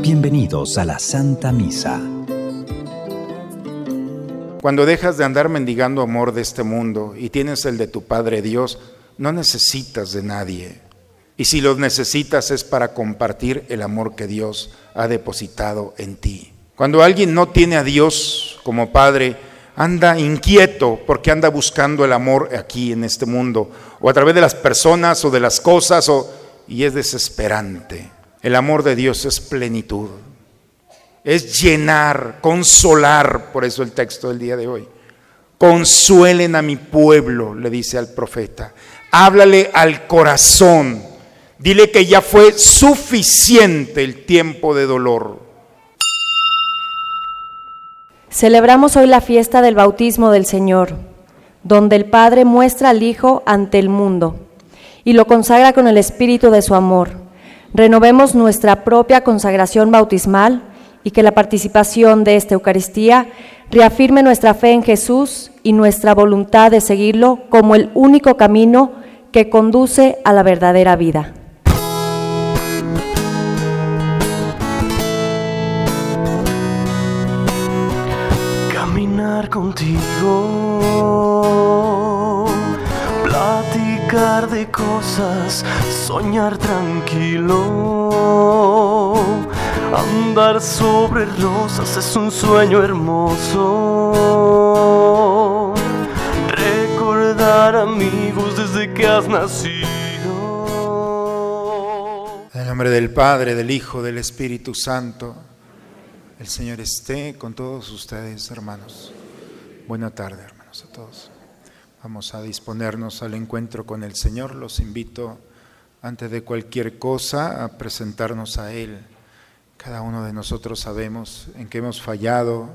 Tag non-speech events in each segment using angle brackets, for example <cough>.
Bienvenidos a la Santa Misa. Cuando dejas de andar mendigando amor de este mundo y tienes el de tu Padre Dios, no necesitas de nadie. Y si los necesitas es para compartir el amor que Dios ha depositado en ti. Cuando alguien no tiene a Dios como Padre, anda inquieto porque anda buscando el amor aquí en este mundo, o a través de las personas o de las cosas, o, y es desesperante. El amor de Dios es plenitud, es llenar, consolar, por eso el texto del día de hoy. Consuelen a mi pueblo, le dice al profeta. Háblale al corazón. Dile que ya fue suficiente el tiempo de dolor. Celebramos hoy la fiesta del bautismo del Señor, donde el Padre muestra al Hijo ante el mundo y lo consagra con el espíritu de su amor. Renovemos nuestra propia consagración bautismal y que la participación de esta Eucaristía reafirme nuestra fe en Jesús y nuestra voluntad de seguirlo como el único camino que conduce a la verdadera vida. Contigo, platicar de cosas, soñar tranquilo, andar sobre rosas es un sueño hermoso, recordar amigos desde que has nacido. En el nombre del Padre, del Hijo, del Espíritu Santo. El Señor esté con todos ustedes, hermanos. Buena tarde, hermanos, a todos. Vamos a disponernos al encuentro con el Señor. Los invito, antes de cualquier cosa, a presentarnos a Él. Cada uno de nosotros sabemos en qué hemos fallado,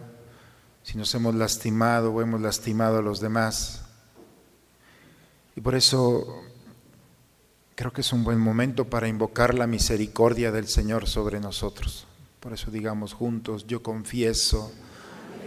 si nos hemos lastimado o hemos lastimado a los demás. Y por eso creo que es un buen momento para invocar la misericordia del Señor sobre nosotros. Por eso digamos juntos, yo confieso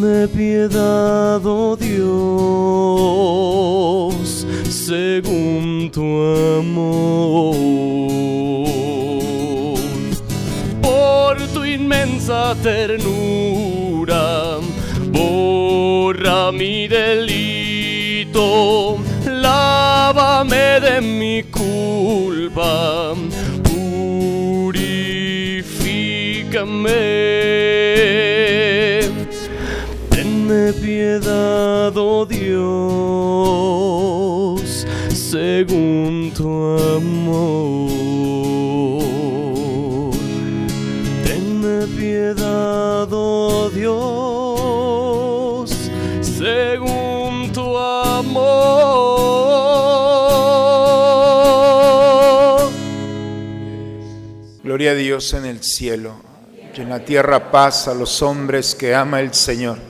Tenme piedad, oh Dios, según tu amor. Por tu inmensa ternura, borra mi delito, lávame de mi culpa, piedad, oh Dios, según tu amor. Tenme piedad, oh Dios, según tu amor. Gloria a Dios en el cielo y en la tierra paz a los hombres que ama el Señor.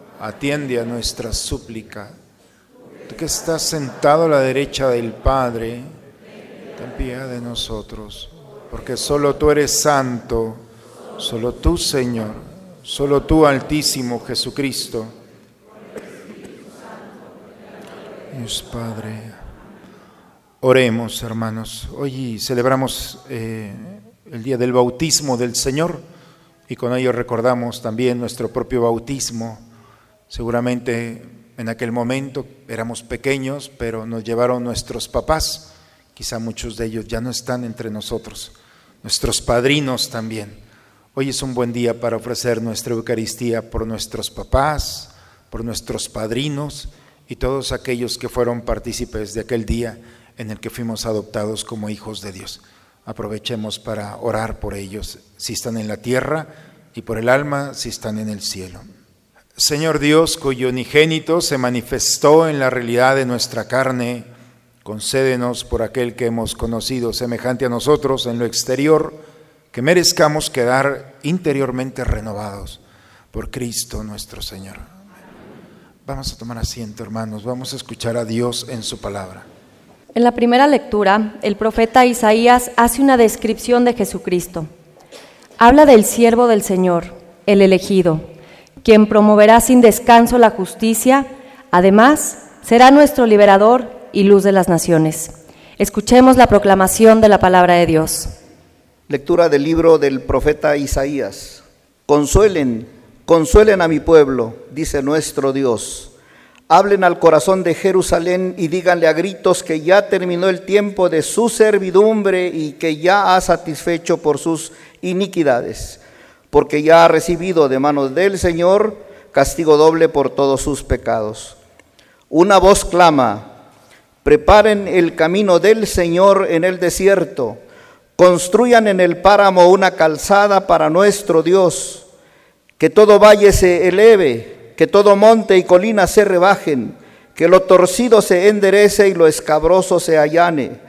atiende a nuestra súplica. Tú que estás sentado a la derecha del Padre, ten piedad de nosotros. porque solo tú eres santo, solo tú Señor, solo tú Altísimo Jesucristo. Dios Padre. Oremos, hermanos. Hoy celebramos eh, el día del bautismo del Señor y con ello recordamos también nuestro propio bautismo. Seguramente en aquel momento éramos pequeños, pero nos llevaron nuestros papás. Quizá muchos de ellos ya no están entre nosotros. Nuestros padrinos también. Hoy es un buen día para ofrecer nuestra Eucaristía por nuestros papás, por nuestros padrinos y todos aquellos que fueron partícipes de aquel día en el que fuimos adoptados como hijos de Dios. Aprovechemos para orar por ellos, si están en la tierra, y por el alma, si están en el cielo. Señor Dios, cuyo unigénito se manifestó en la realidad de nuestra carne, concédenos por aquel que hemos conocido semejante a nosotros en lo exterior, que merezcamos quedar interiormente renovados por Cristo nuestro Señor. Vamos a tomar asiento, hermanos, vamos a escuchar a Dios en su palabra. En la primera lectura, el profeta Isaías hace una descripción de Jesucristo. Habla del siervo del Señor, el elegido, quien promoverá sin descanso la justicia, además será nuestro liberador y luz de las naciones. Escuchemos la proclamación de la palabra de Dios. Lectura del libro del profeta Isaías. Consuelen, consuelen a mi pueblo, dice nuestro Dios Hablen al corazón de Jerusalén y díganle a gritos que ya terminó el tiempo de su servidumbre y que ya ha satisfecho por sus iniquidades, porque ya ha recibido de manos del Señor castigo doble por todos sus pecados. Una voz clama, preparen el camino del Señor en el desierto, construyan en el páramo una calzada para nuestro Dios, que todo valle se eleve que todo monte y colina se rebajen, que lo torcido se enderece y lo escabroso se allane.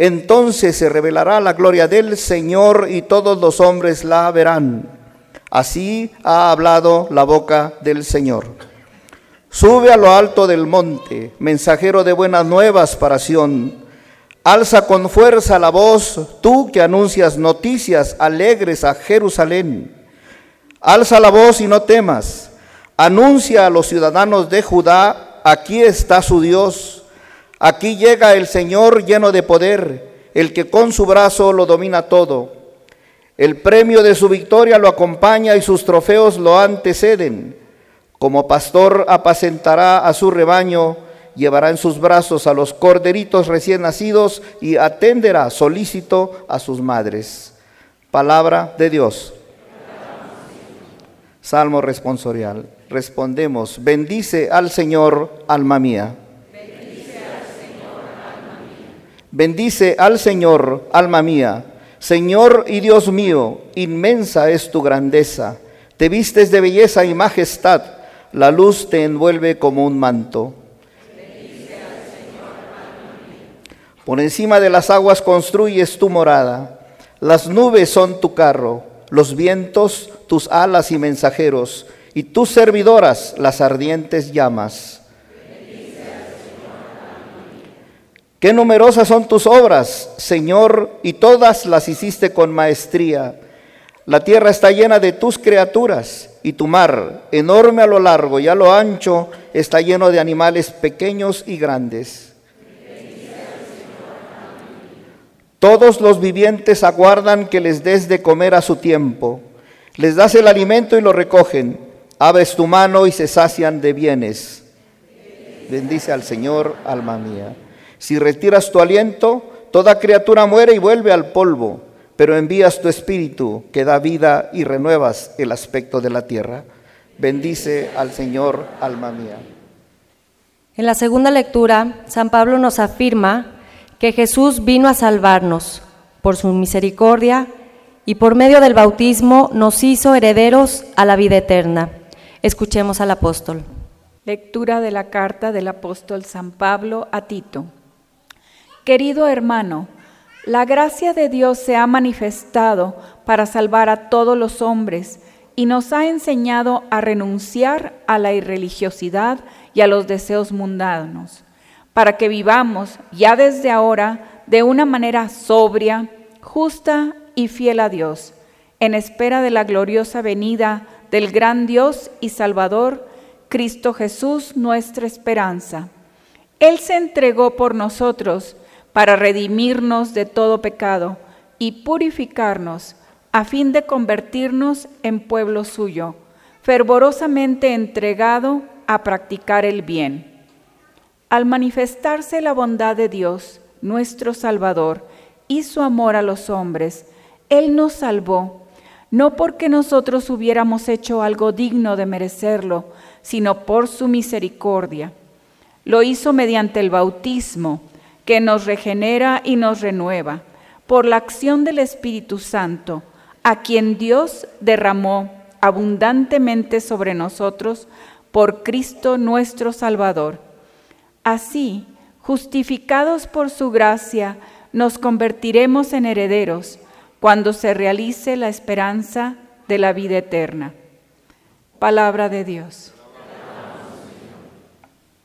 Entonces se revelará la gloria del Señor y todos los hombres la verán. Así ha hablado la boca del Señor. Sube a lo alto del monte, mensajero de buenas nuevas para Sión. Alza con fuerza la voz, tú que anuncias noticias alegres a Jerusalén. Alza la voz y no temas Anuncia a los ciudadanos de Judá, aquí está su Dios, aquí llega el Señor lleno de poder, el que con su brazo lo domina todo. El premio de su victoria lo acompaña y sus trofeos lo anteceden. Como pastor apacentará a su rebaño, llevará en sus brazos a los corderitos recién nacidos y atenderá solícito a sus madres. Palabra de Dios. Salmo responsorial respondemos, bendice al Señor, alma mía. Bendice al Señor, alma mía. Señor y Dios mío, inmensa es tu grandeza. Te vistes de belleza y majestad. La luz te envuelve como un manto. Por encima de las aguas construyes tu morada. Las nubes son tu carro, los vientos tus alas y mensajeros y tus servidoras las ardientes llamas. Qué numerosas son tus obras, Señor, y todas las hiciste con maestría. La tierra está llena de tus criaturas, y tu mar, enorme a lo largo y a lo ancho, está lleno de animales pequeños y grandes. Todos los vivientes aguardan que les des de comer a su tiempo. Les das el alimento y lo recogen abres tu mano y se sacian de bienes. Bendice al Señor, alma mía. Si retiras tu aliento, toda criatura muere y vuelve al polvo, pero envías tu espíritu que da vida y renuevas el aspecto de la tierra. Bendice al Señor, alma mía. En la segunda lectura, San Pablo nos afirma que Jesús vino a salvarnos por su misericordia y por medio del bautismo nos hizo herederos a la vida eterna. Escuchemos al apóstol. Lectura de la carta del apóstol San Pablo a Tito. Querido hermano, la gracia de Dios se ha manifestado para salvar a todos los hombres y nos ha enseñado a renunciar a la irreligiosidad y a los deseos mundanos, para que vivamos ya desde ahora de una manera sobria, justa y fiel a Dios, en espera de la gloriosa venida del gran Dios y Salvador, Cristo Jesús, nuestra esperanza. Él se entregó por nosotros para redimirnos de todo pecado y purificarnos a fin de convertirnos en pueblo suyo, fervorosamente entregado a practicar el bien. Al manifestarse la bondad de Dios, nuestro Salvador, y su amor a los hombres, Él nos salvó, no porque nosotros hubiéramos hecho algo digno de merecerlo, sino por su misericordia. Lo hizo mediante el bautismo, que nos regenera y nos renueva, por la acción del Espíritu Santo, a quien Dios derramó abundantemente sobre nosotros por Cristo nuestro Salvador. Así, justificados por su gracia, nos convertiremos en herederos cuando se realice la esperanza de la vida eterna. Palabra de Dios.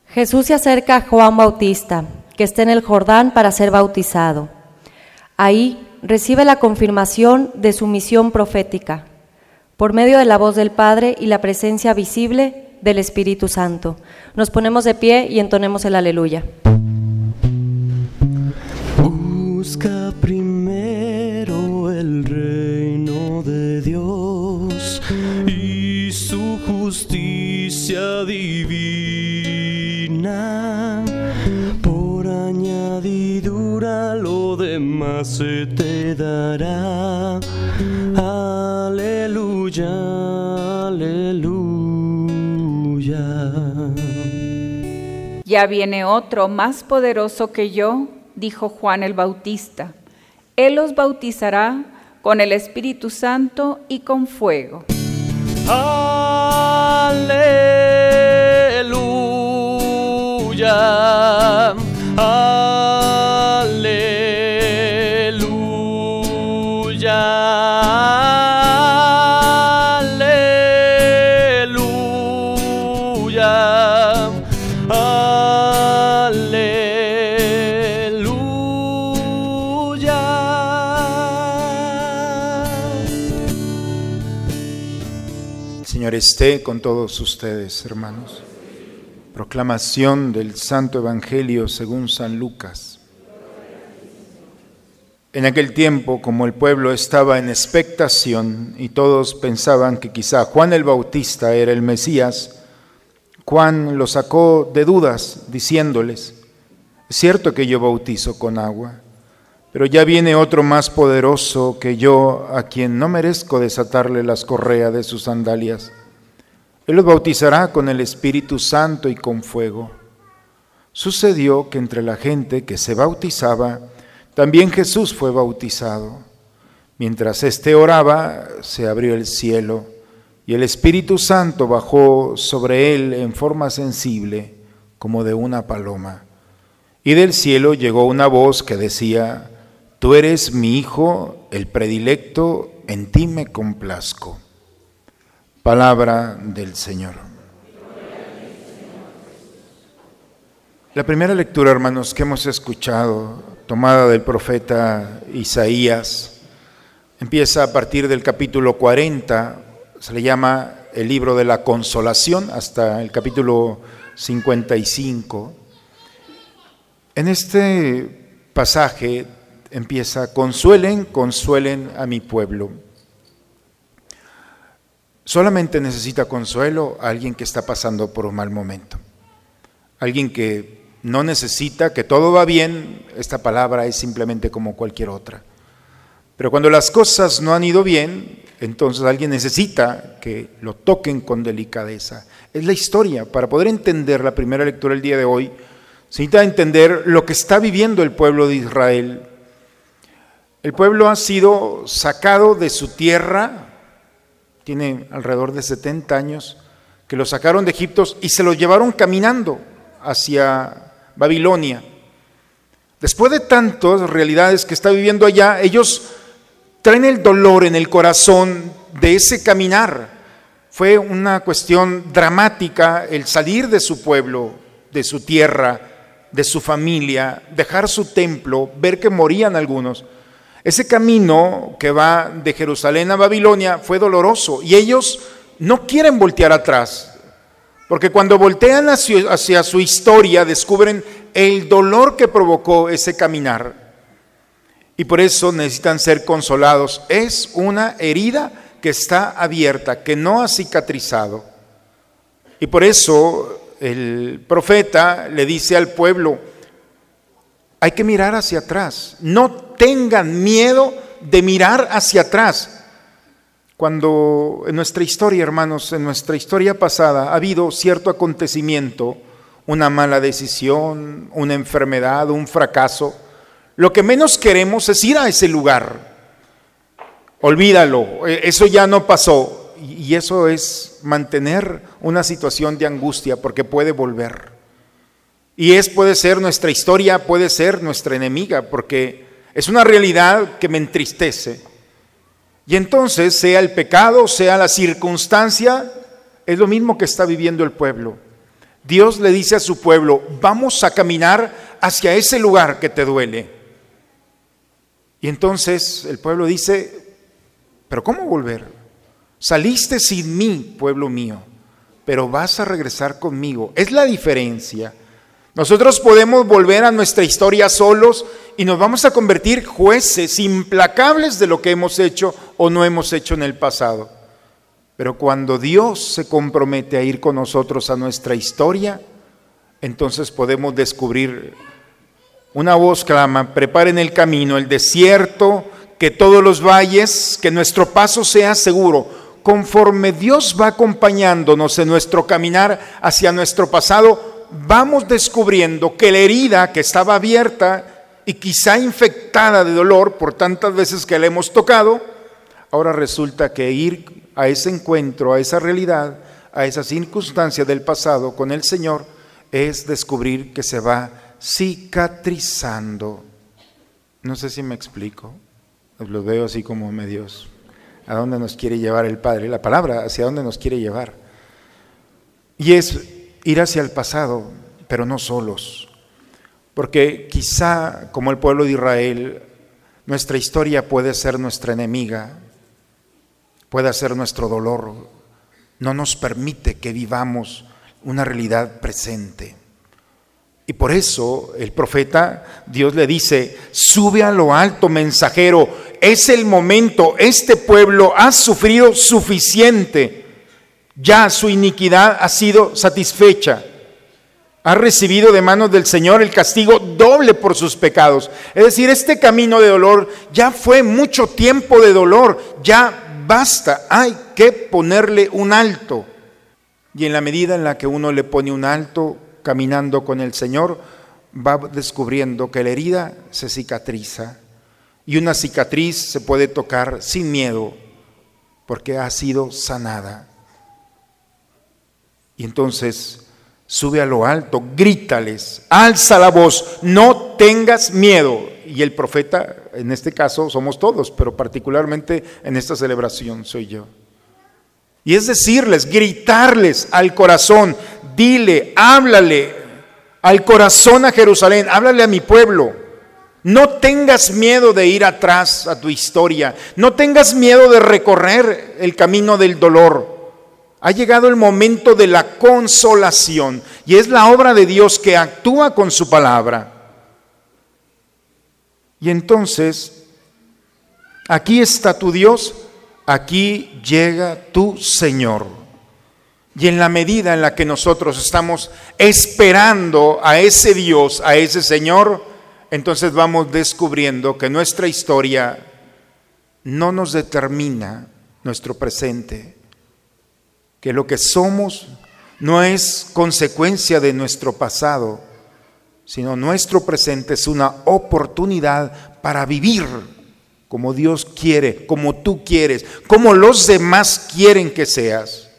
Jesús se acerca a Juan Bautista, que está en el Jordán para ser bautizado. Ahí recibe la confirmación de su misión profética, por medio de la voz del Padre y la presencia visible del Espíritu Santo. Nos ponemos de pie y entonemos el aleluya. Busca primero el reino de Dios y su justicia divina. Añadidura lo demás se te dará. Aleluya, aleluya. Ya viene otro más poderoso que yo, dijo Juan el Bautista. Él los bautizará con el Espíritu Santo y con fuego. Aleluya. Aleluya. Esté con todos ustedes, hermanos. Proclamación del Santo Evangelio según San Lucas. En aquel tiempo, como el pueblo estaba en expectación y todos pensaban que quizá Juan el Bautista era el Mesías, Juan lo sacó de dudas, diciéndoles, es cierto que yo bautizo con agua, pero ya viene otro más poderoso que yo, a quien no merezco desatarle las correas de sus sandalias. Él los bautizará con el Espíritu Santo y con fuego. Sucedió que entre la gente que se bautizaba, también Jesús fue bautizado. Mientras éste oraba, se abrió el cielo y el Espíritu Santo bajó sobre él en forma sensible, como de una paloma. Y del cielo llegó una voz que decía, Tú eres mi Hijo, el predilecto, en ti me complazco. Palabra del Señor. La primera lectura, hermanos, que hemos escuchado, tomada del profeta Isaías, empieza a partir del capítulo 40, se le llama el libro de la consolación, hasta el capítulo 55. En este pasaje empieza, consuelen, consuelen a mi pueblo. Solamente necesita consuelo a alguien que está pasando por un mal momento. Alguien que no necesita, que todo va bien, esta palabra es simplemente como cualquier otra. Pero cuando las cosas no han ido bien, entonces alguien necesita que lo toquen con delicadeza. Es la historia. Para poder entender la primera lectura del día de hoy, se necesita entender lo que está viviendo el pueblo de Israel. El pueblo ha sido sacado de su tierra, tiene alrededor de 70 años, que lo sacaron de Egipto y se lo llevaron caminando hacia Babilonia. Después de tantas realidades que está viviendo allá, ellos traen el dolor en el corazón de ese caminar. Fue una cuestión dramática el salir de su pueblo, de su tierra, de su familia, dejar su templo, ver que morían algunos. Ese camino que va de Jerusalén a Babilonia fue doloroso y ellos no quieren voltear atrás, porque cuando voltean hacia, su historia descubren el dolor que provocó ese caminar y por eso necesitan ser consolados. Es una herida que está abierta, que no ha cicatrizado. Y por eso el profeta le dice al pueblo, hay que mirar hacia atrás, no tengan miedo de mirar hacia atrás. Cuando en nuestra historia, hermanos, en nuestra historia pasada ha habido cierto acontecimiento, una mala decisión, una enfermedad, un fracaso, lo que menos queremos es ir a ese lugar. Olvídalo, e, eso ya no pasó. Y eso es mantener una situación de angustia porque puede volver. Y es, puede ser nuestra historia, puede ser nuestra enemiga, porque es una realidad que me entristece. Y entonces, sea el pecado, sea la circunstancia, es lo mismo que está viviendo el pueblo. Dios le dice a su pueblo, vamos a caminar hacia ese lugar que te duele. Y entonces el pueblo dice, pero ¿cómo volver? Saliste sin mí, pueblo mío, pero vas a regresar conmigo. Es la diferencia. Nosotros podemos volver a nuestra historia solos y nos vamos a convertir jueces implacables de lo que hemos hecho o no hemos hecho en el pasado. Pero cuando Dios se compromete a ir con nosotros a nuestra historia, entonces podemos descubrir una voz clama, preparen el camino, el desierto, que todos los valles, que nuestro paso sea seguro. Conforme Dios va acompañándonos en nuestro caminar hacia nuestro pasado, vamos descubriendo que la herida que estaba abierta y quizá infectada de dolor por tantas veces que la hemos tocado, ahora resulta que ir a ese encuentro, a esa realidad, a esa circunstancia del pasado con el Señor, es descubrir que se va cicatrizando. No sé si me explico, lo veo así como medios. ¿A dónde nos quiere llevar el Padre? La palabra, ¿hacia dónde nos quiere llevar? Y es ir hacia el pasado, pero no solos. Porque quizá, como el pueblo de Israel, nuestra historia puede ser nuestra enemiga, puede ser nuestro dolor, no nos permite que vivamos una realidad presente. Y por eso el profeta, Dios le dice, sube a lo alto, mensajero, es el momento, este pueblo ha sufrido suficiente, ya su iniquidad ha sido satisfecha, ha recibido de manos del Señor el castigo doble por sus pecados. Es decir, este camino de dolor ya fue mucho tiempo de dolor, ya basta, hay que ponerle un alto. Y en la medida en la que uno le pone un alto, caminando con el Señor, va descubriendo que la herida se cicatriza. Y una cicatriz se puede tocar sin miedo, porque ha sido sanada. Y entonces sube a lo alto, grítales, alza la voz, no tengas miedo. Y el profeta, en este caso somos todos, pero particularmente en esta celebración soy yo. Y es decirles, gritarles al corazón, dile, háblale al corazón a Jerusalén, háblale a mi pueblo. No tengas miedo de ir atrás a tu historia, no tengas miedo de recorrer el camino del dolor. Ha llegado el momento de la consolación y es la obra de Dios que actúa con su palabra. Y entonces, aquí está tu Dios, aquí llega tu Señor. Y en la medida en la que nosotros estamos esperando a ese Dios, a ese Señor, entonces vamos descubriendo que nuestra historia no nos determina nuestro presente, que lo que somos no es consecuencia de nuestro pasado, sino nuestro presente es una oportunidad para vivir como Dios quiere, como tú quieres, como los demás quieren que seas.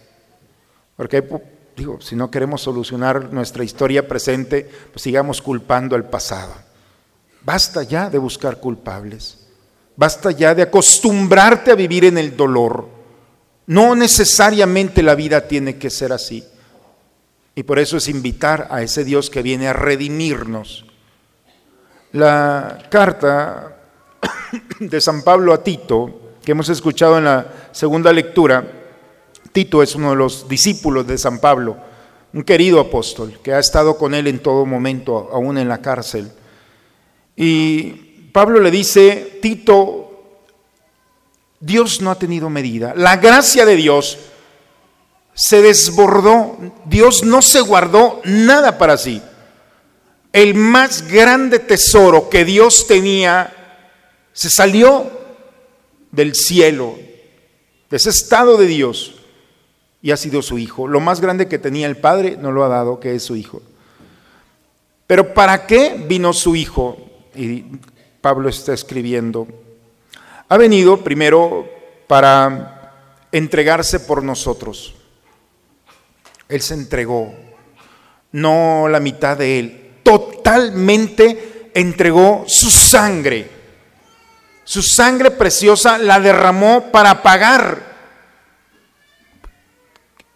Porque, digo, si no queremos solucionar nuestra historia presente, pues sigamos culpando al pasado. Basta ya de buscar culpables. Basta ya de acostumbrarte a vivir en el dolor. No necesariamente la vida tiene que ser así. Y por eso es invitar a ese Dios que viene a redimirnos. La carta <coughs> de San Pablo a Tito, que hemos escuchado en la segunda lectura, Tito es uno de los discípulos de San Pablo, un querido apóstol que ha estado con él en todo momento, aún en la cárcel. Y Pablo le dice, Tito, Dios no ha tenido medida, la gracia de Dios se desbordó, Dios no se guardó nada para sí. El más grande tesoro que Dios tenía se salió del cielo, de ese estado de Dios, y ha sido su hijo. Lo más grande que tenía el Padre no lo ha dado, que es su hijo. Pero ¿para qué vino su hijo? Y Pablo está escribiendo. Ha venido primero para entregarse por nosotros. Él se entregó, no la mitad de Él, totalmente entregó su sangre. Su sangre preciosa la derramó para pagar.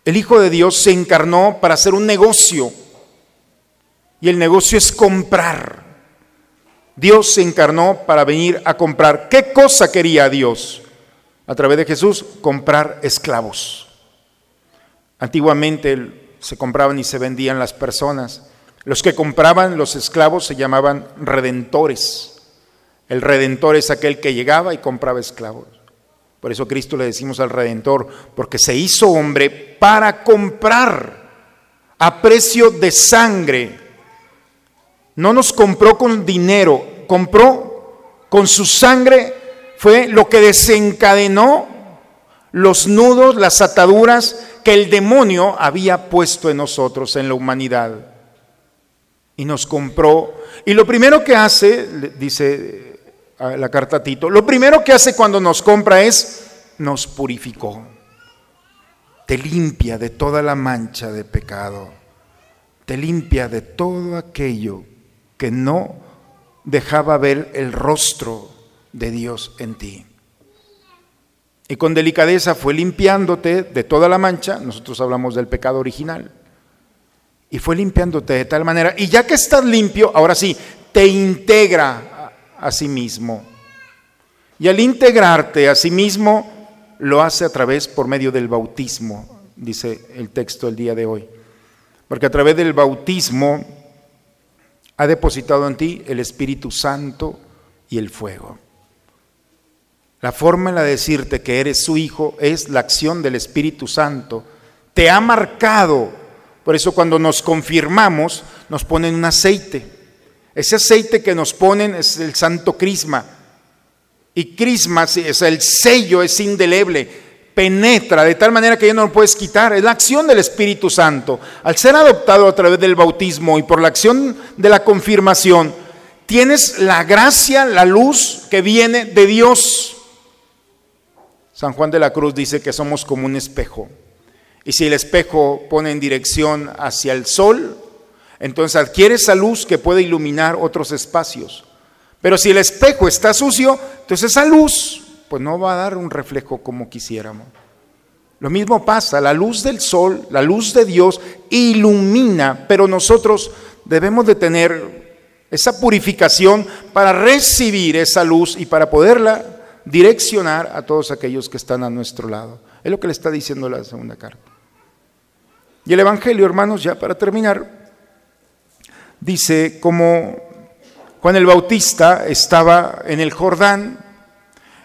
El Hijo de Dios se encarnó para hacer un negocio. Y el negocio es comprar. Dios se encarnó para venir a comprar. ¿Qué cosa quería Dios? A través de Jesús, comprar esclavos. Antiguamente se compraban y se vendían las personas. Los que compraban los esclavos se llamaban redentores. El redentor es aquel que llegaba y compraba esclavos. Por eso Cristo le decimos al redentor, porque se hizo hombre para comprar a precio de sangre. No nos compró con dinero, compró con su sangre, fue lo que desencadenó los nudos, las ataduras que el demonio había puesto en nosotros, en la humanidad. Y nos compró. Y lo primero que hace, dice eh, la carta a Tito, lo primero que hace cuando nos compra es, nos purificó. Te limpia de toda la mancha de pecado. Te limpia de todo aquello que no dejaba ver el rostro de Dios en ti y con delicadeza fue limpiándote de toda la mancha, nosotros hablamos del pecado original, y fue limpiándote de tal manera, y ya que estás limpio, ahora sí, te integra a, sí mismo. Y al integrarte a sí mismo, lo hace a través, por medio del bautismo, dice el texto el día de hoy. Porque a través del bautismo ha depositado en ti el Espíritu Santo y el fuego. La forma en la de decirte que eres su hijo es la acción del Espíritu Santo. Te ha marcado. Por eso cuando nos confirmamos nos ponen un aceite. Ese aceite que nos ponen es el santo crisma. Y crisma es el sello, es indeleble, penetra de tal manera que ya no lo puedes quitar. Es la acción del Espíritu Santo. Al ser adoptado a través del bautismo y por la acción de la confirmación, tienes la gracia, la luz que viene de Dios. San Juan de la Cruz dice que somos como un espejo. Y si el espejo pone en dirección hacia el sol, entonces adquiere esa luz que puede iluminar otros espacios. Pero si el espejo está sucio, entonces esa luz pues no va a dar un reflejo como quisiéramos. Lo mismo pasa, la luz del sol, la luz de Dios ilumina, pero nosotros debemos de tener esa purificación para recibir esa luz y para poderla direccionar a todos aquellos que están a nuestro lado. Es lo que le está diciendo la segunda carta. Y el Evangelio, hermanos, ya para terminar, dice como Juan el Bautista estaba en el Jordán,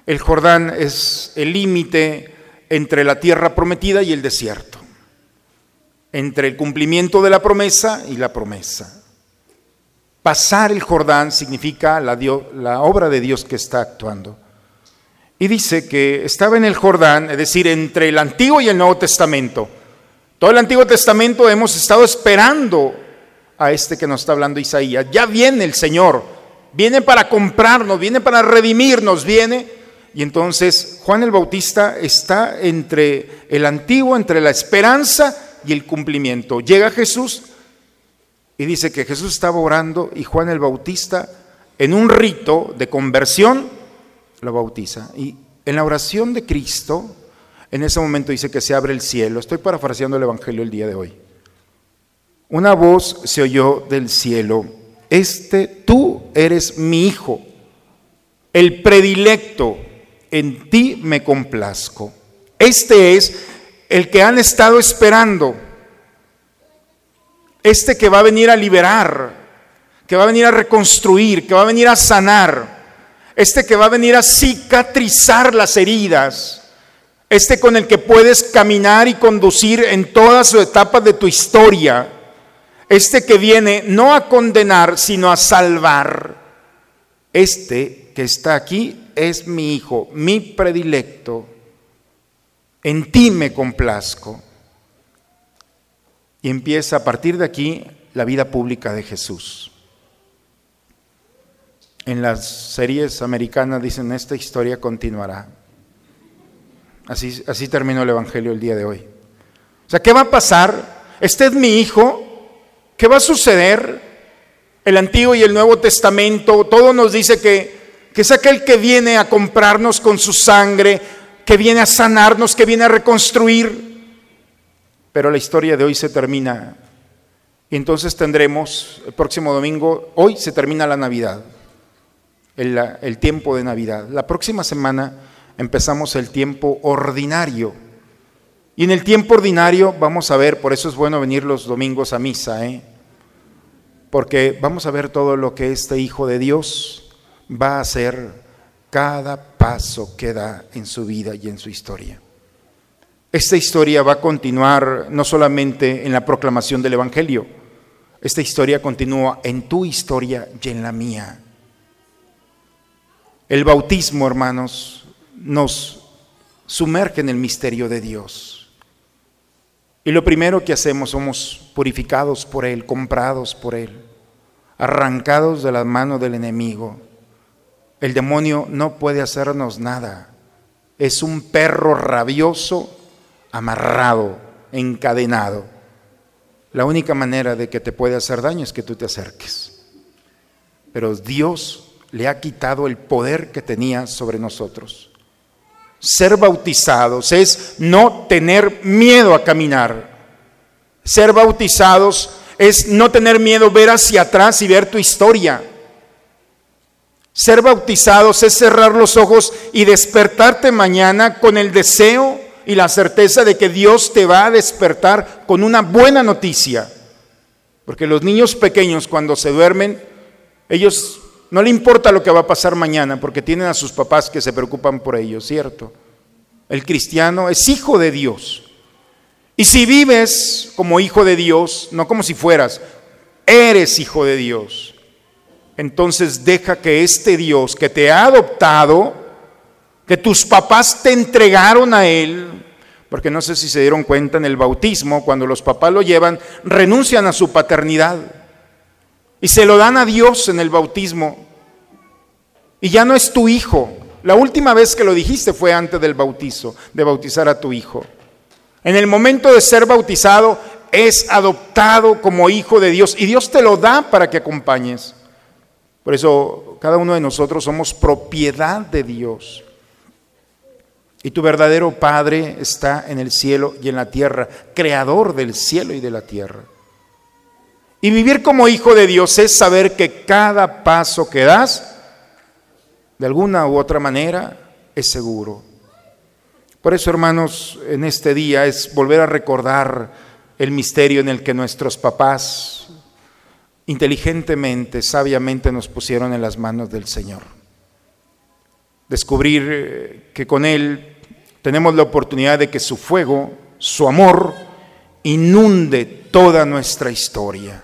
el Jordán es el límite entre la tierra prometida y el desierto, entre el cumplimiento de la promesa y la promesa. Pasar el Jordán significa la, obra de Dios que está actuando. Y dice que estaba en el Jordán, es decir, entre el Antiguo y el Nuevo Testamento. Todo el Antiguo Testamento hemos estado esperando a este que nos está hablando Isaías. Ya viene el Señor, viene para comprarnos, viene para redimirnos, viene. Y entonces Juan el Bautista está entre el antiguo, entre la esperanza y el cumplimiento. Llega Jesús y dice que Jesús estaba orando y Juan el Bautista en un rito de conversión lo bautiza. Y en la oración de Cristo, en ese momento dice que se abre el cielo. Estoy parafraseando el Evangelio el día de hoy. Una voz se oyó del cielo, este tú eres mi hijo, el predilecto, en ti me complazco. Este es el que han estado esperando. Este que va a venir a liberar, que va a venir a reconstruir, que va a venir a sanar. Este que va a venir a cicatrizar las heridas. Este con el que puedes caminar y conducir en todas sus etapas de tu historia. Este que viene no a condenar, sino a salvar. Este que está aquí es mi hijo, mi predilecto. En ti me complazco. Y empieza a partir de aquí la vida pública de Jesús. En las series americanas dicen, esta historia continuará. Así, así terminó el Evangelio el día de hoy. O sea, ¿qué va a pasar? Este es mi hijo. ¿Qué va a suceder? El Antiguo y el Nuevo Testamento, todo nos dice que, que es aquel que viene a comprarnos con su sangre, que viene a sanarnos, que viene a reconstruir. Pero la historia de hoy se termina. Y entonces tendremos el próximo domingo, hoy se termina la Navidad, el, el tiempo de Navidad. La próxima semana empezamos el tiempo ordinario. Y en el tiempo ordinario vamos a ver, por eso es bueno venir los domingos a misa, ¿eh? porque vamos a ver todo lo que este Hijo de Dios va a hacer cada paso que da en su vida y en su historia. Esta historia va a continuar no solamente en la proclamación del Evangelio, esta historia continúa en tu historia y en la mía. El bautismo, hermanos, nos sumerge en el misterio de Dios. Y lo primero que hacemos somos purificados por Él, comprados por Él, arrancados de la mano del enemigo. El demonio no puede hacernos nada. Es un perro rabioso, amarrado, encadenado. La única manera de que te puede hacer daño es que tú te acerques. Pero Dios le ha quitado el poder que tenía sobre nosotros ser bautizados es no tener miedo a caminar. Ser bautizados es no tener miedo ver hacia atrás y ver tu historia. Ser bautizados es cerrar los ojos y despertarte mañana con el deseo y la certeza de que Dios te va a despertar con una buena noticia. Porque los niños pequeños cuando se duermen, ellos no le importa lo que va a pasar mañana porque tienen a sus papás que se preocupan por ellos, ¿cierto? El cristiano es hijo de Dios. Y si vives como hijo de Dios, no como si fueras, eres hijo de Dios, entonces deja que este Dios que te ha adoptado, que tus papás te entregaron a Él, porque no sé si se dieron cuenta en el bautismo, cuando los papás lo llevan, renuncian a su paternidad y se lo dan a Dios en el bautismo. Y ya no es tu hijo. La última vez que lo dijiste fue antes del bautizo, de bautizar a tu hijo. En el momento de ser bautizado es adoptado como hijo de Dios y Dios te lo da para que acompañes. Por eso cada uno de nosotros somos propiedad de Dios. Y tu verdadero Padre está en el cielo y en la tierra, creador del cielo y de la tierra. Y vivir como hijo de Dios es saber que cada paso que das, de alguna u otra manera, es seguro. Por eso, hermanos, en este día es volver a recordar el misterio en el que nuestros papás inteligentemente, sabiamente nos pusieron en las manos del Señor. Descubrir eh, que con Él tenemos la oportunidad de que su fuego, su amor, inunde toda nuestra historia.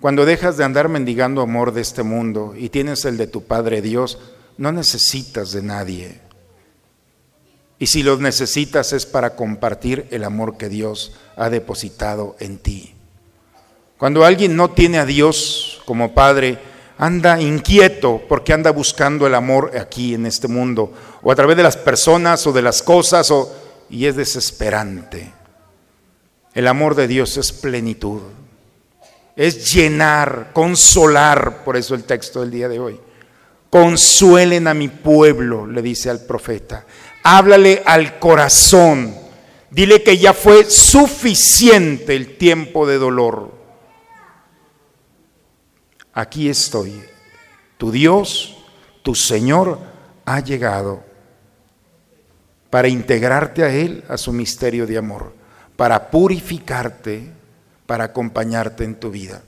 Cuando dejas de andar mendigando amor de este mundo y tienes el de tu Padre Dios, no necesitas de nadie. Y si los necesitas es para compartir el amor que Dios ha depositado en ti. Cuando alguien no tiene a Dios como Padre, anda inquieto porque anda buscando el amor aquí en este mundo, o a través de las personas o de las cosas, y es desesperante. El amor de Dios es plenitud es llenar, consolar, por eso el texto del día de hoy. Consuelen a mi pueblo, le dice al profeta. Háblale al corazón. Dile que ya fue suficiente el tiempo de dolor. Aquí estoy, tu Dios, tu Señor ha llegado para integrarte a Él, a su misterio de amor, para purificarte, para acompañarte en tu vida.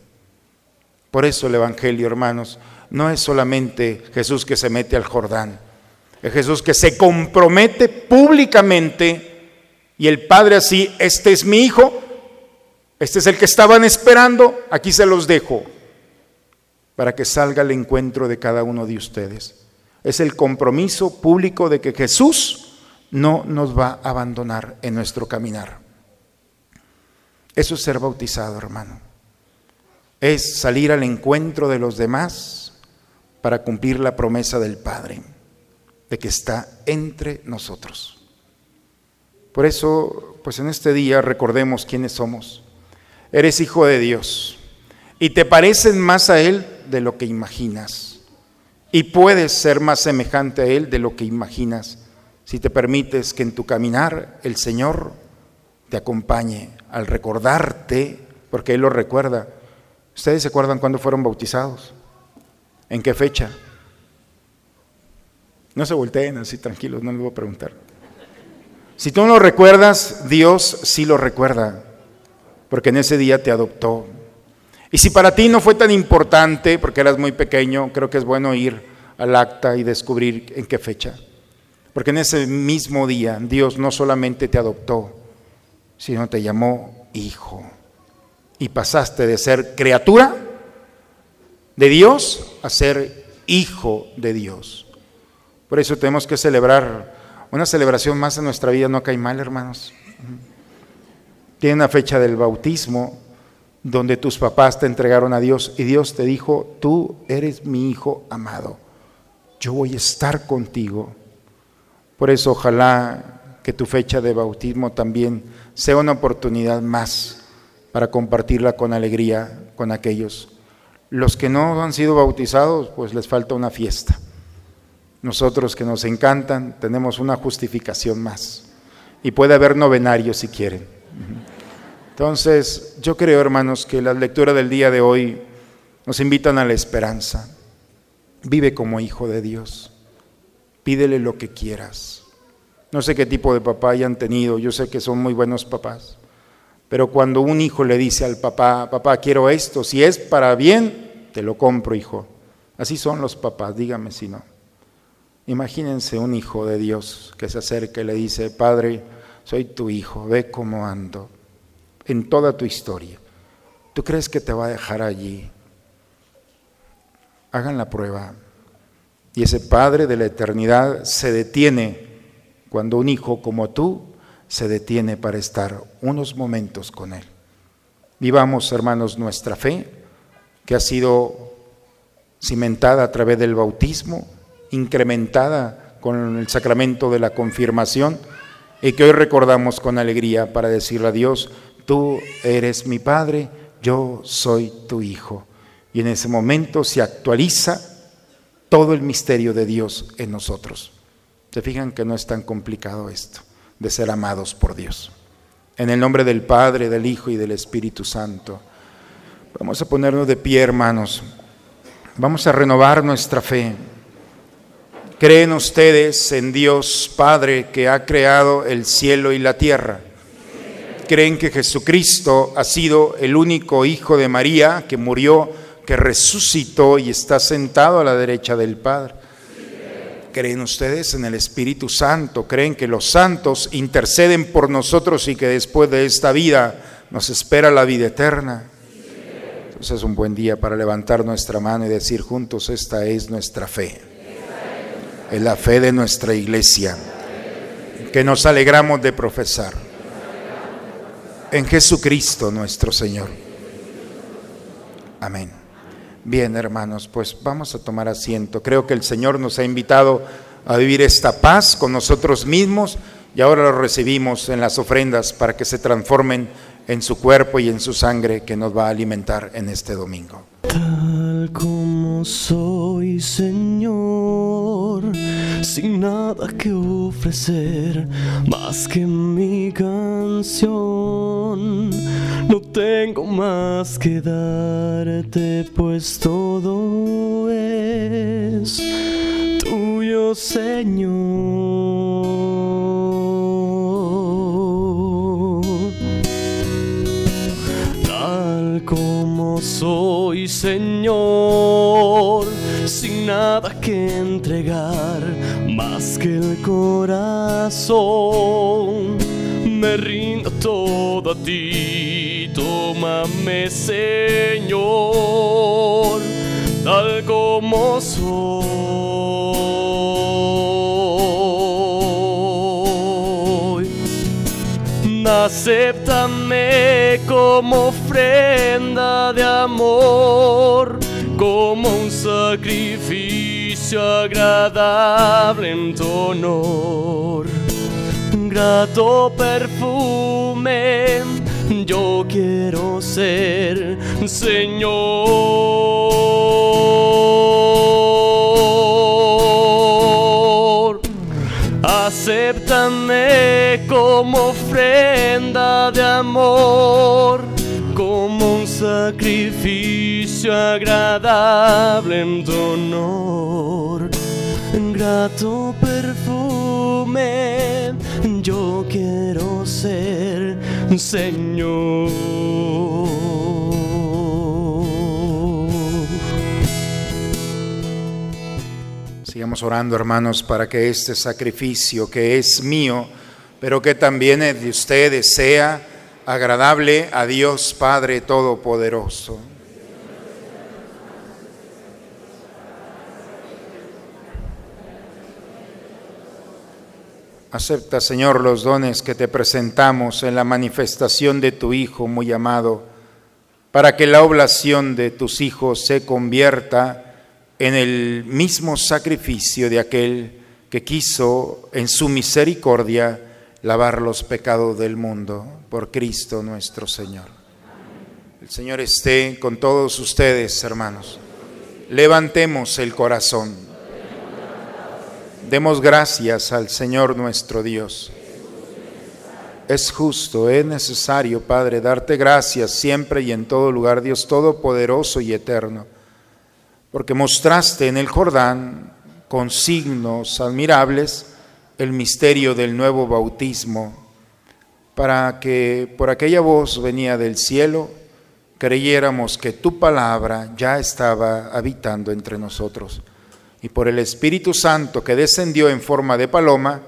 Por eso el Evangelio, hermanos, no es solamente Jesús que se mete al Jordán, es Jesús que se compromete públicamente y el Padre así, este es mi Hijo, este es el que estaban esperando, aquí se los dejo, para que salga al encuentro de cada uno de ustedes. Es el compromiso público de que Jesús no nos va a abandonar en nuestro caminar. Eso es ser bautizado, hermano. Es salir al encuentro de los demás para cumplir la promesa del Padre, de que está entre nosotros. Por eso, pues en este día recordemos quiénes somos eres hijo de Dios y te pareces más a Él de lo que imaginas. Y puedes ser más semejante a Él de lo que imaginas si te permites que en tu caminar el Señor te acompañe al recordarte, porque Él lo recuerda. ¿Ustedes se acuerdan cuándo fueron bautizados? ¿En qué fecha? No se volteen así tranquilos, no les voy a preguntar. Si tú no lo recuerdas, Dios sí lo recuerda porque en ese día te adoptó. Y si para ti no fue tan importante, porque eras muy pequeño, creo que es bueno ir al acta y descubrir en qué fecha. Porque en ese mismo día Dios no solamente te adoptó, sino te llamó hijo. Y pasaste de ser criatura de Dios a ser hijo de Dios. Por eso tenemos que celebrar una celebración más en nuestra vida, no cae mal, hermanos. Tiene una fecha del bautismo donde tus papás te entregaron a Dios y Dios te dijo, tú eres mi hijo amado, yo voy a estar contigo. Por eso ojalá que tu fecha de bautismo también sea una oportunidad más para compartirla con alegría con aquellos. Los que no han sido bautizados, pues les falta una fiesta. Nosotros que nos encantan, tenemos una justificación más. Y puede haber novenarios si quieren. Entonces, yo creo, hermanos, que las lecturas del día de hoy nos invitan a la esperanza. Vive como hijo de Dios. Pídele lo que quieras. No sé qué tipo de papá hayan tenido, yo sé que son muy buenos papás. Pero cuando un hijo le dice al papá, papá, quiero esto, si es para bien, te lo compro, hijo. Así son los papás, dígame si no. Imagínense un hijo de Dios que se acerca y le dice, Padre, soy tu hijo, ve cómo ando en toda tu historia. ¿Tú crees que te va a dejar allí? Hagan la prueba. Y ese Padre de la eternidad se detiene cuando un hijo como tú se detiene para estar unos momentos con Él. Vivamos, hermanos, nuestra fe, que ha sido cimentada a través del bautismo, incrementada con el sacramento de la confirmación, y que hoy recordamos con alegría para decirle a Dios, tú eres mi Padre, yo soy tu Hijo. Y en ese momento se actualiza todo el misterio de Dios en nosotros. Se fijan que no es tan complicado esto de ser amados por Dios. En el nombre del Padre, del Hijo y del Espíritu Santo. Vamos a ponernos de pie, hermanos. Vamos a renovar nuestra fe. ¿Creen ustedes en Dios Padre que ha creado el cielo y la tierra? ¿Creen que Jesucristo ha sido el único Hijo de María que murió, que resucitó y está sentado a la derecha del Padre? ¿Creen ustedes en el Espíritu Santo? ¿Creen que los santos interceden por nosotros y que después de esta vida nos espera la vida eterna? Entonces es un buen día para levantar nuestra mano y decir juntos, esta es nuestra fe es la fe de nuestra iglesia, que nos alegramos de profesar en Jesucristo nuestro Señor. Amén. Bien, hermanos, pues vamos a tomar asiento. Creo que el Señor nos ha invitado a vivir esta paz con nosotros mismos y ahora lo recibimos en las ofrendas para que se transformen en su cuerpo y en su sangre que nos va a alimentar en este domingo. Tal como soy, Señor, sin nada que ofrecer más que mi canción. No tengo más que darte, pues todo es nuestro Señor. Señor, sin nada que entregar más que el corazón. Me rindo todo a ti, tómame, Señor, tal como soy. Acéptame como ofrenda de amor, como un sacrificio agradable en tu honor. Grato perfume, yo quiero ser, Señor. Acéptame como ofrenda de amor, sacrificio agradable en tu honor. Grato perfume, yo quiero ser Señor. Sigamos orando, hermanos, para que este sacrificio que es mío, pero que también es de ustedes, sea agradable a Dios Padre Todopoderoso. Acepta, Señor, los dones que te presentamos en la manifestación de tu Hijo muy amado, para que la oblación de tus hijos se convierta en el mismo sacrificio de aquel que quiso en su misericordia lavar los pecados del mundo por Cristo nuestro Señor. El Señor esté con todos ustedes, hermanos. Levantemos el corazón. Demos gracias al Señor nuestro Dios. Es justo, es necesario, Padre, darte gracias siempre y en todo lugar, Dios Todopoderoso y Eterno, porque mostraste en el Jordán con signos admirables el misterio del nuevo bautismo, para que por aquella voz venía del cielo, creyéramos que tu palabra ya estaba habitando entre nosotros y por el Espíritu Santo que descendió en forma de paloma,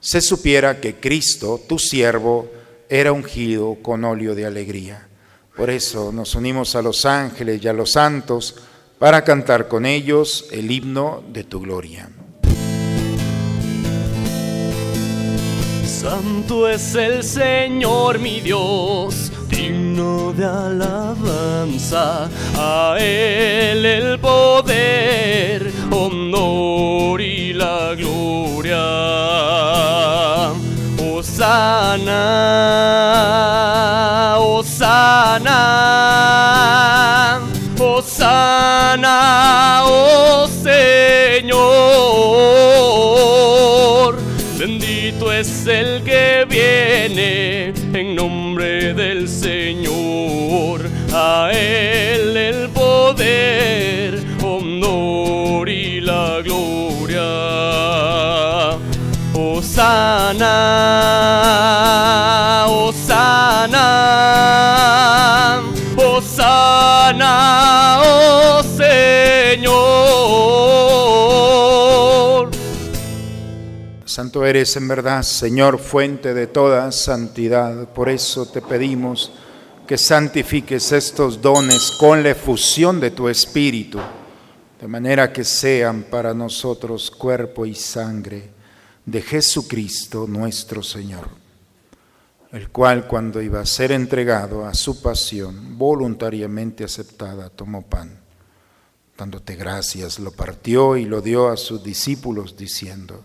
se supiera que Cristo, tu siervo, era ungido con óleo de alegría. Por eso nos unimos a los ángeles y a los santos para cantar con ellos el himno de tu gloria. Santo es el Señor mi Dios, digno de alabanza, a Él el poder, honor y la gloria. Osana, Osana, Osana, Bendito es el que viene en nombre del Señor. A Él el poder, honor y la gloria. Osana, Osana, Osana, Santo eres en verdad, Señor, fuente de toda santidad. Por eso te pedimos que santifiques estos dones con la efusión de tu Espíritu, de manera que sean para nosotros cuerpo y sangre de Jesucristo nuestro Señor, el cual cuando iba a ser entregado a su pasión voluntariamente aceptada, tomó pan. Dándote gracias, lo partió y lo dio a sus discípulos diciendo,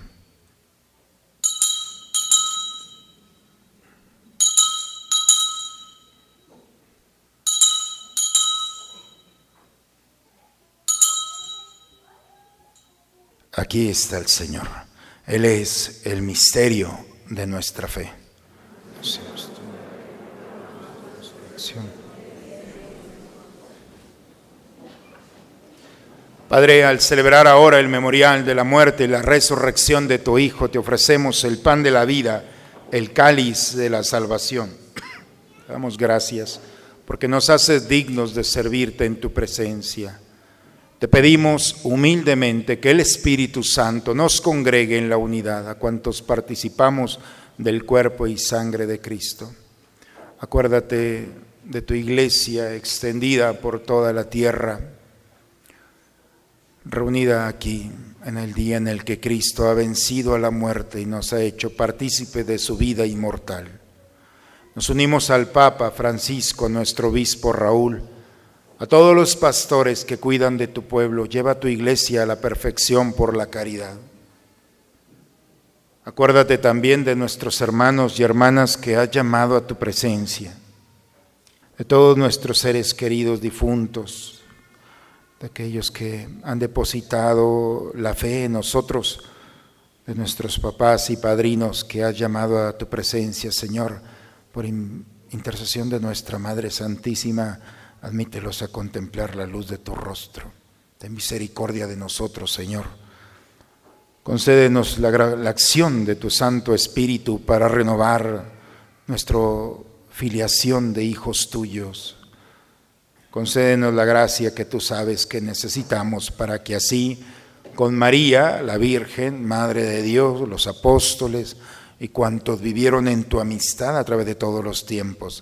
Aquí está el Señor. Él es el misterio de nuestra fe. Padre, al celebrar ahora el memorial de la muerte y la resurrección de tu Hijo, te ofrecemos el pan de la vida, el cáliz de la salvación. Damos gracias porque nos haces dignos de servirte en tu presencia. Te pedimos humildemente que el Espíritu Santo nos congregue en la unidad a cuantos participamos del cuerpo y sangre de Cristo. Acuérdate de tu iglesia extendida por toda la tierra, reunida aquí en el día en el que Cristo ha vencido a la muerte y nos ha hecho partícipe de su vida inmortal. Nos unimos al Papa Francisco, nuestro obispo Raúl, a todos los pastores que cuidan de tu pueblo, lleva a tu iglesia a la perfección por la caridad. Acuérdate también de nuestros hermanos y hermanas que has llamado a tu presencia, de todos nuestros seres queridos difuntos, de aquellos que han depositado la fe en nosotros, de nuestros papás y padrinos que has llamado a tu presencia, Señor, por intercesión de nuestra Madre Santísima admítelos a contemplar la luz de tu rostro. Ten misericordia de nosotros, Señor. Concédenos la, acción de tu Santo Espíritu para renovar nuestra filiación de hijos tuyos. Concédenos la gracia que tú sabes que necesitamos para que así, con María, la Virgen, Madre de Dios, los apóstoles y cuantos vivieron en tu amistad a través de todos los tiempos,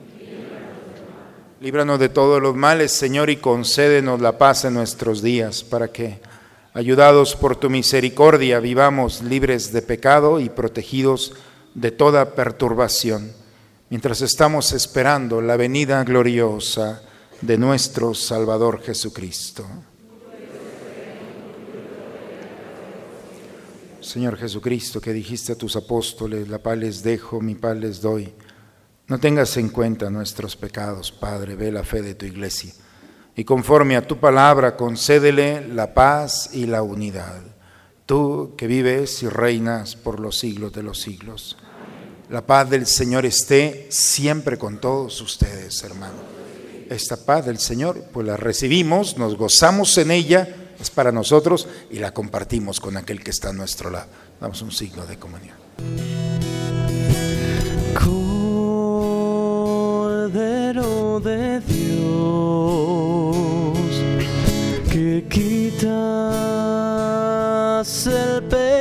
Líbranos de todos los males, Señor, y concédenos la paz en nuestros días, para que, ayudados por tu misericordia, vivamos libres de pecado y protegidos de toda perturbación, mientras estamos esperando la venida gloriosa de nuestro Salvador Jesucristo. Señor Jesucristo, que dijiste a tus apóstoles, la paz les dejo, mi paz les doy. No tengas en cuenta nuestros pecados, Padre, ve la fe de tu iglesia. Y conforme a tu palabra, concédele la paz y la unidad. Tú que vives y reinas por los siglos de los siglos. La paz del Señor esté siempre con todos ustedes, hermano. Esta paz del Señor, pues la recibimos, nos gozamos en ella, es para nosotros y la compartimos con aquel que está a nuestro lado. Damos un signo de comunión. De Dios que quitas el pecado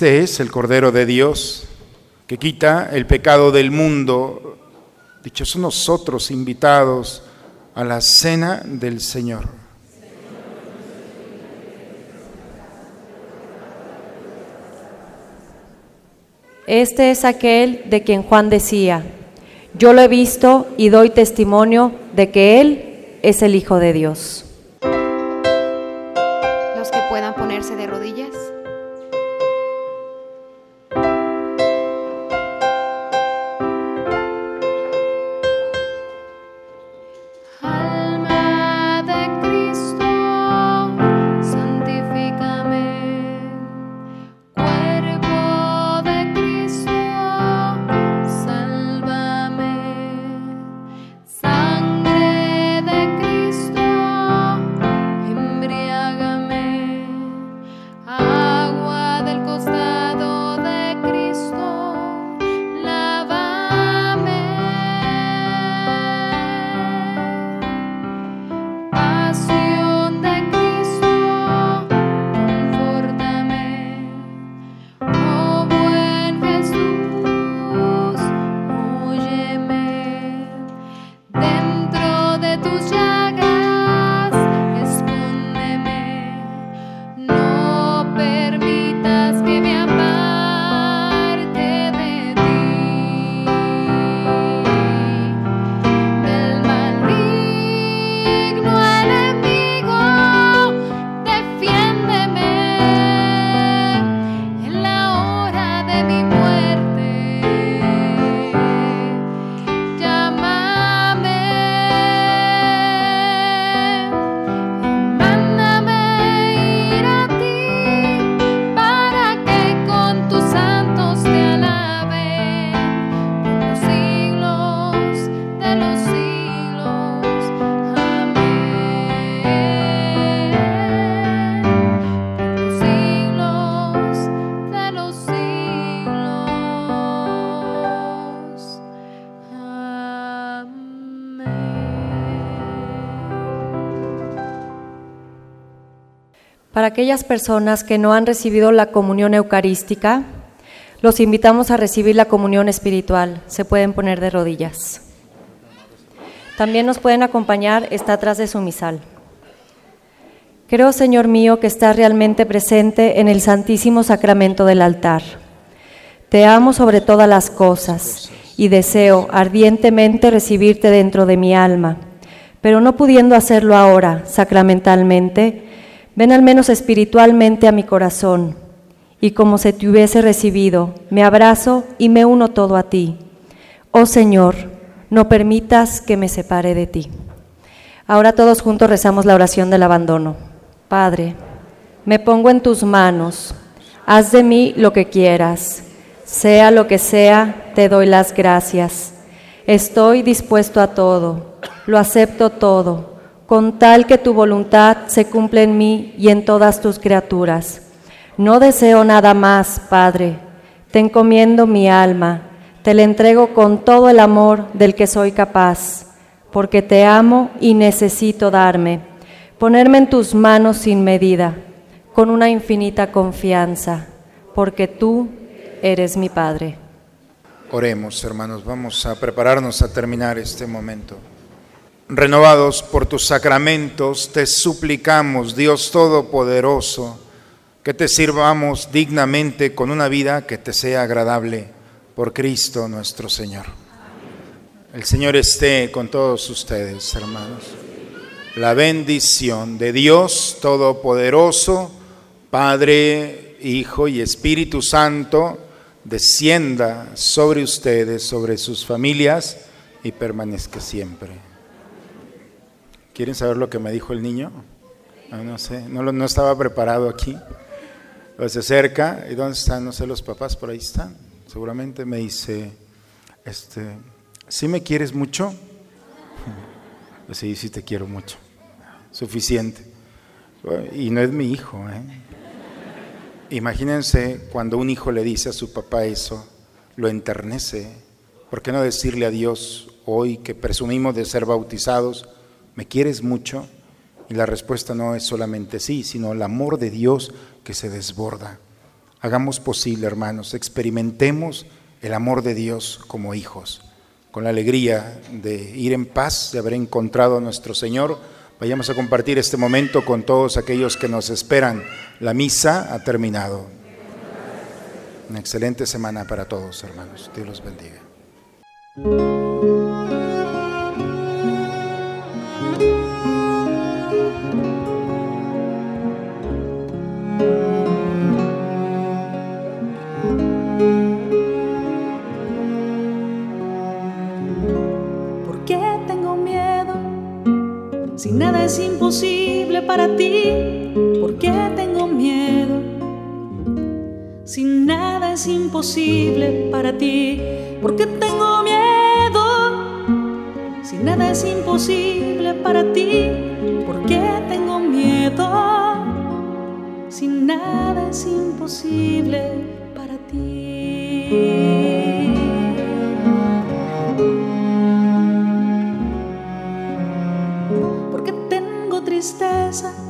Este es el Cordero de Dios que quita el pecado del mundo. Dichosos nosotros invitados a la cena del Señor. Este es aquel de quien Juan decía, yo lo he visto y doy testimonio de que Él es el Hijo de Dios. Aquellas personas que no han recibido la comunión eucarística, los invitamos a recibir la comunión espiritual. Se pueden poner de rodillas. También nos pueden acompañar, está atrás de su misal. Creo, Señor mío, que estás realmente presente en el Santísimo Sacramento del altar. Te amo sobre todas las cosas y deseo ardientemente recibirte dentro de mi alma, pero no pudiendo hacerlo ahora sacramentalmente, ven al menos espiritualmente a mi corazón y como se te hubiese recibido, me abrazo y me uno todo a ti. Oh Señor, no permitas que me separe de ti. Ahora todos juntos rezamos la oración del abandono. Padre, me pongo en tus manos, haz de mí lo que quieras, sea lo que sea, te doy las gracias. Estoy dispuesto a todo, lo acepto todo, con tal que tu voluntad se cumpla en mí y en todas tus criaturas. No deseo nada más, Padre, te encomiendo mi alma, te la entrego con todo el amor del que soy capaz, porque te amo y necesito darme, ponerme en tus manos sin medida, con una infinita confianza, porque tú eres mi Padre. Oremos, hermanos, vamos a prepararnos a terminar este momento. Renovados por tus sacramentos, te suplicamos, Dios Todopoderoso, que te sirvamos dignamente con una vida que te sea agradable por Cristo nuestro Señor. El Señor esté con todos ustedes, hermanos. La bendición de Dios Todopoderoso, Padre, Hijo y Espíritu Santo, descienda sobre ustedes, sobre sus familias y permanezca siempre. ¿Quieren saber lo que me dijo el niño? No, no sé, no, estaba preparado aquí. Se acerca, ¿y dónde están? No sé, los papás por ahí están. Seguramente me dice, este, ¿sí me quieres mucho? Pues <laughs> sí, sí te quiero mucho. Suficiente. Y no es mi hijo, ¿eh? Imagínense cuando un hijo le dice a su papá eso, lo enternece. ¿Por qué no decirle a Dios hoy que presumimos de ser bautizados, ¿me quieres mucho? Y la respuesta no es solamente sí, sino el amor de Dios que se desborda. Hagamos posible, hermanos, experimentemos el amor de Dios como hijos, con la alegría de ir en paz, de haber encontrado a nuestro Señor. Vayamos a compartir este momento con todos aquellos que nos esperan. La misa ha terminado. Una excelente semana para todos, hermanos. Dios los bendiga. Es imposible para ti, ¿por qué tengo miedo? Si nada es imposible para ti, ¿por qué tengo miedo? Si nada es imposible para ti. porque tengo tristeza.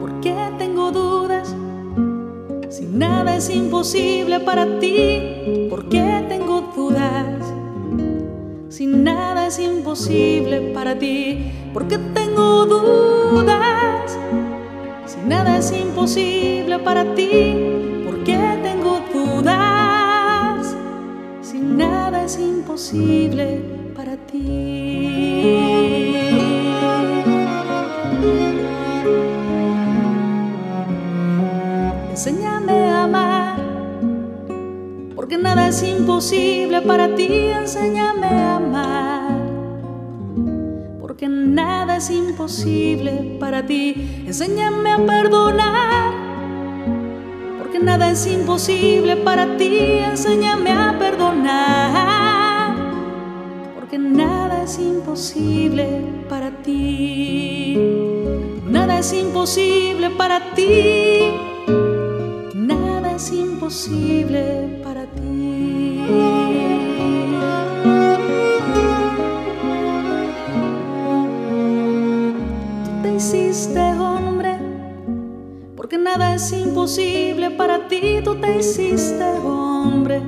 ¿Por qué tengo dudas? Si nada es imposible para ti, ¿por qué tengo dudas? Si nada es imposible para ti, ¿por qué tengo dudas? Si nada es imposible para ti, imposible para ti. Enséñame a perdonar, porque nada es imposible para ti. Enséñame a perdonar, porque nada es imposible para ti. Nada es imposible para ti. Nada es imposible para ti. Imposible para ti. Tú te hiciste hombre,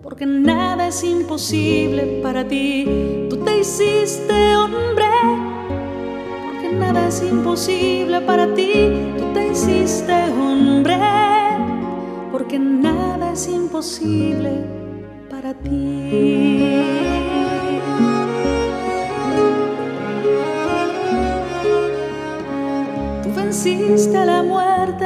porque nada es imposible para ti. Tú te hiciste hombre, porque nada es imposible para ti. Tú te hiciste hombre, porque nada es imposible para ti. Tú venciste a la muerte,